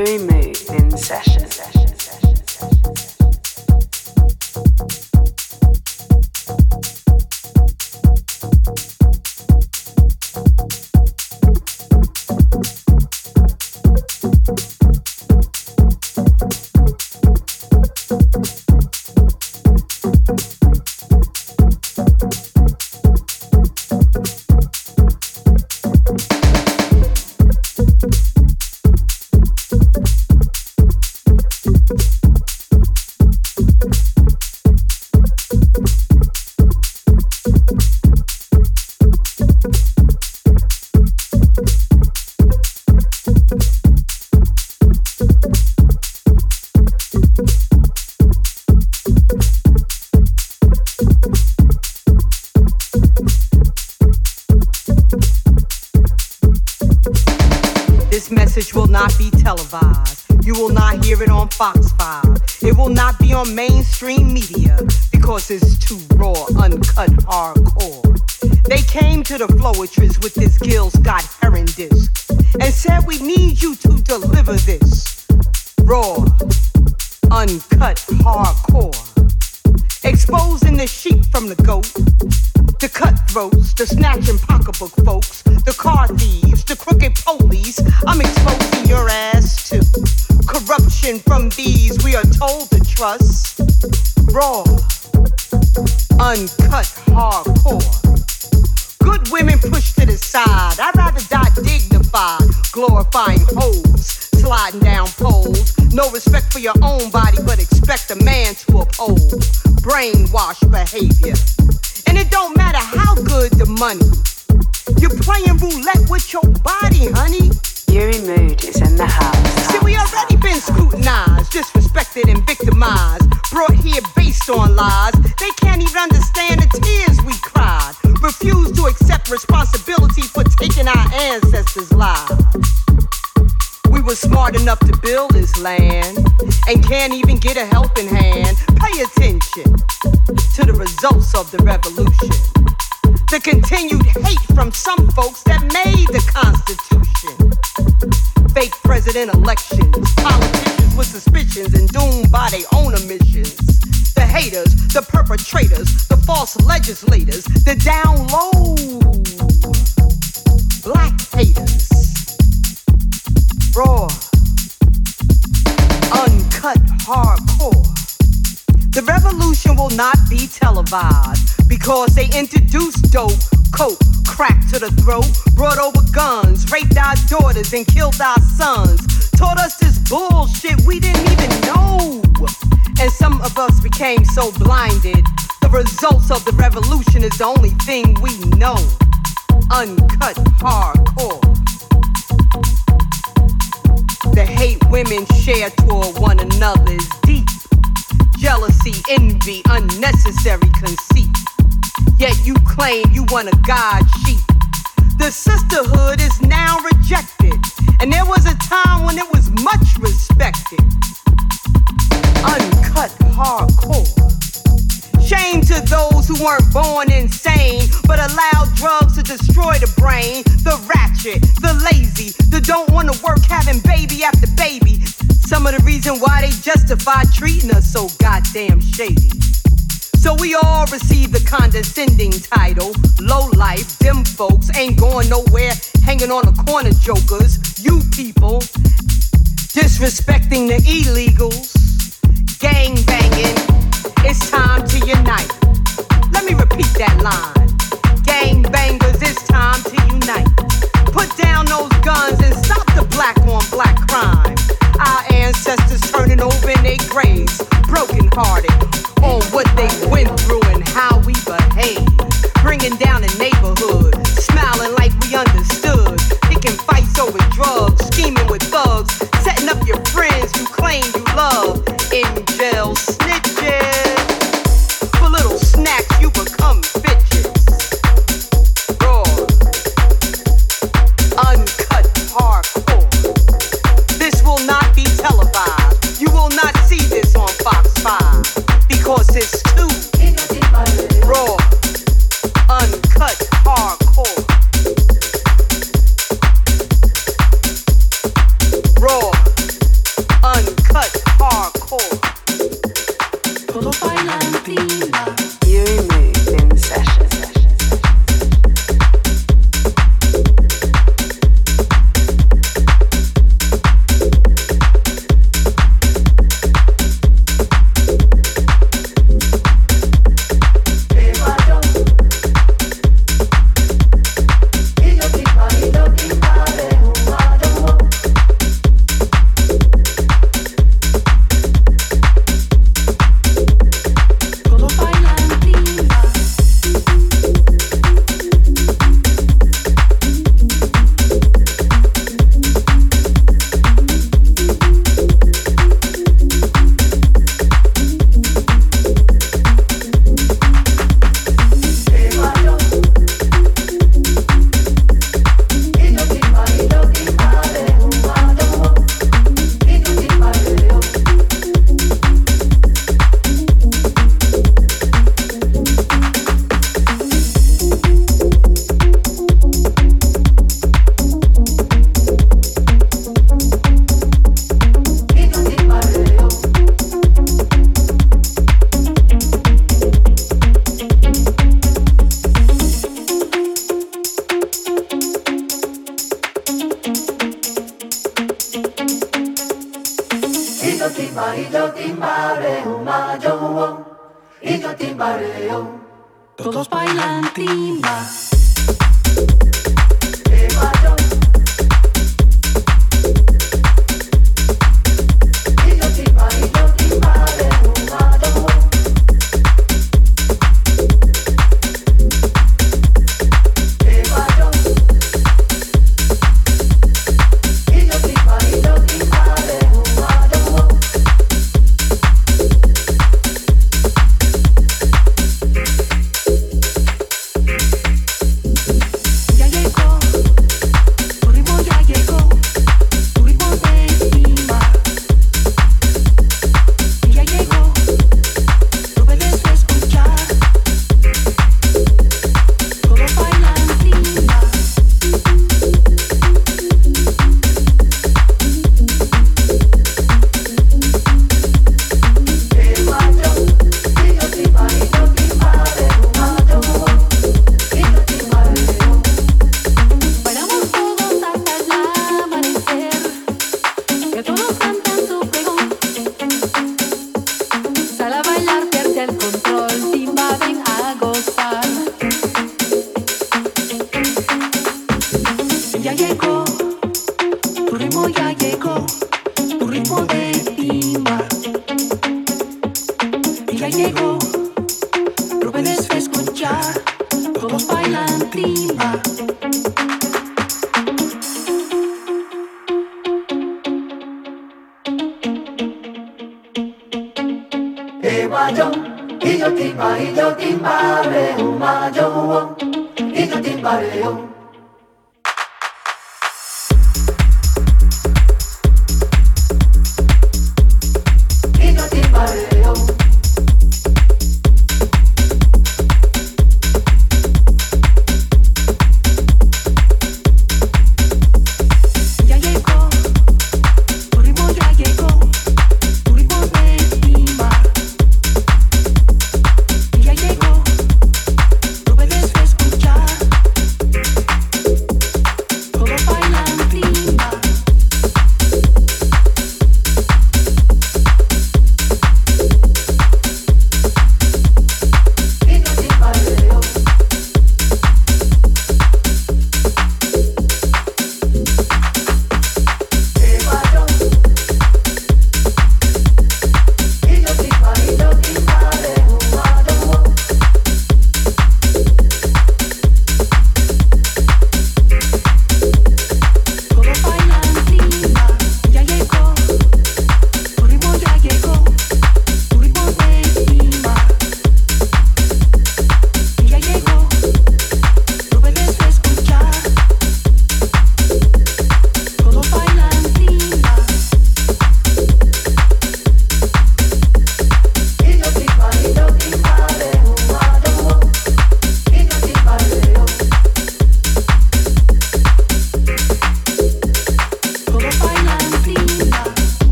Uri Mood in session. the goats, the cutthroats, the snatching pocketbook folks, the car thieves, the crooked police. I'm exposing your ass to corruption from these we are told to trust. Raw, uncut, hardcore. Good women pushed to the side. I'd rather die dignified, glorifying hoes, sliding down poles. No respect for your own body, but expect a man to uphold. Brainwashed behavior. And it don't matter how good the money. You're playing roulette with your body, honey. Uri Mood is in the house. See, we already been scrutinized, disrespected, and victimized. Brought here based on lies. They can't even understand the tears we cried. Refuse to accept responsibility for taking our ancestors' lives. We were smart enough to build this land and can't even get a helping hand. Pay attention to the results of the revolution the continued hate from some folks that made the Constitution. Fake president elections, politicians with suspicions and doomed by their own omissions. The haters, the perpetrators, the false legislators, the down low black haters. Raw, uncut, hardcore. The revolution will not be televised because they introduced dope, coke, crack to the throat, brought over guns, raped our daughters, and killed our sons. Taught us this bullshit we didn't even know. And some of us became so blinded. The results of the revolution is the only thing we know. Uncut hardcore. The hate women share toward one another is deep jealousy, envy, unnecessary conceit. Yet you claim you want a God sheep. The sisterhood is now rejected, and there was a time when it was much respected. Uncut hardcore. Shame to those who weren't born insane, but allowed drugs to destroy the brain. The ratchet, the lazy, the don't wanna work, having baby after baby some of the reason why they justify treating us so goddamn shady. So we all receive the condescending title, low life, them folks ain't going nowhere, hanging on the corner jokers, you people, disrespecting the illegals, gang banging. It's time to unite. Let me repeat that line. Gang bangers, it's time to unite. Put down those guns and stop the black on black crime. Our ancestors turning over in their graves, brokenhearted on what they went through and how we behave. Bringing down the neighborhood, smiling like we understood. Picking fights over drugs, scheming with thugs, setting up your friends you claim you love.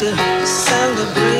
to celebrate.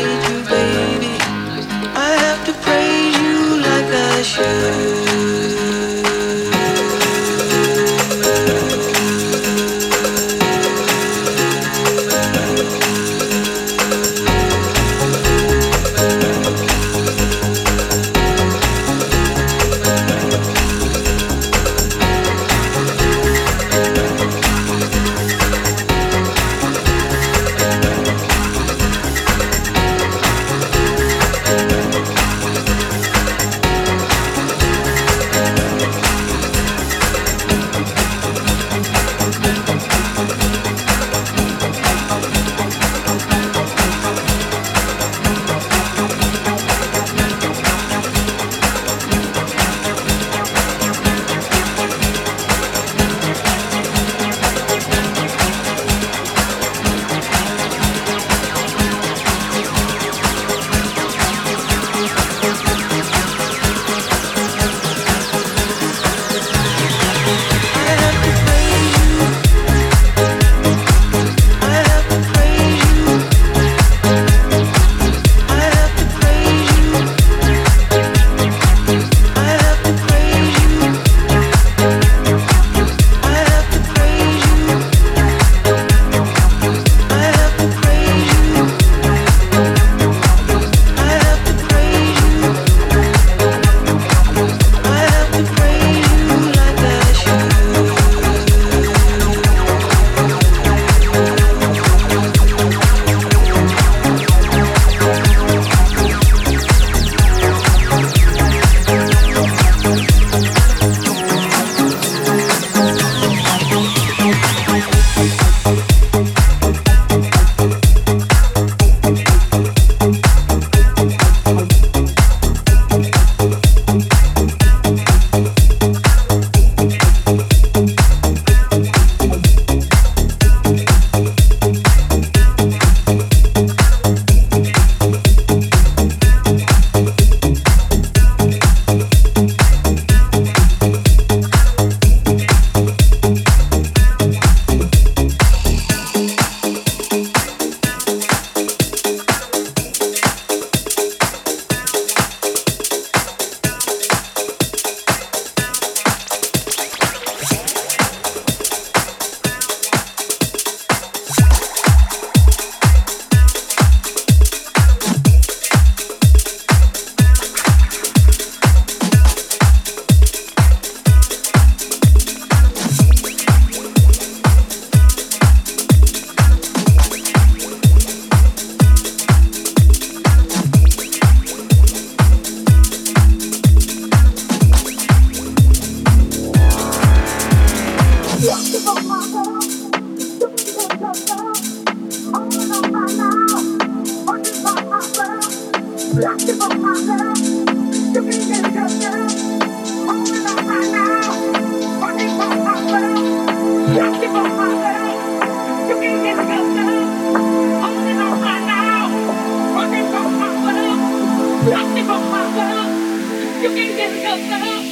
If I'm you can get yourself.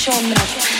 Show me.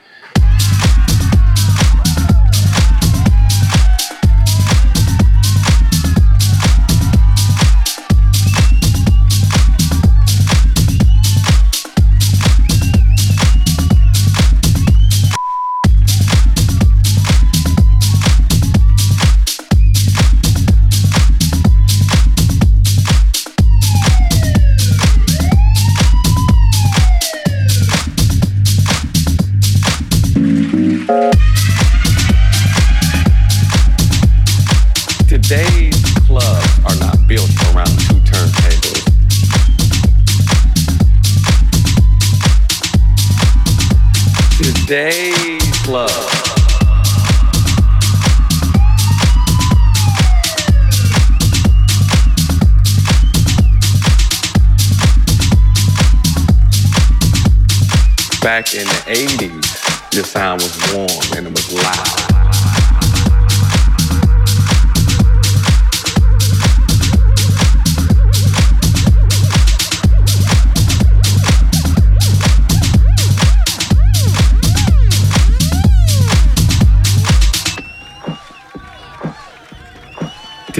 Today's love. Back in the 80s, your sound was warm and it was loud.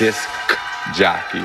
Disc jockey.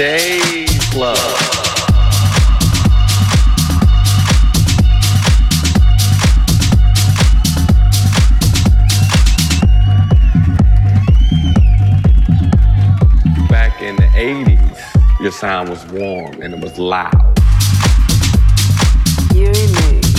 Club. Back in the 80s, your sound was warm and it was loud. Mood in session.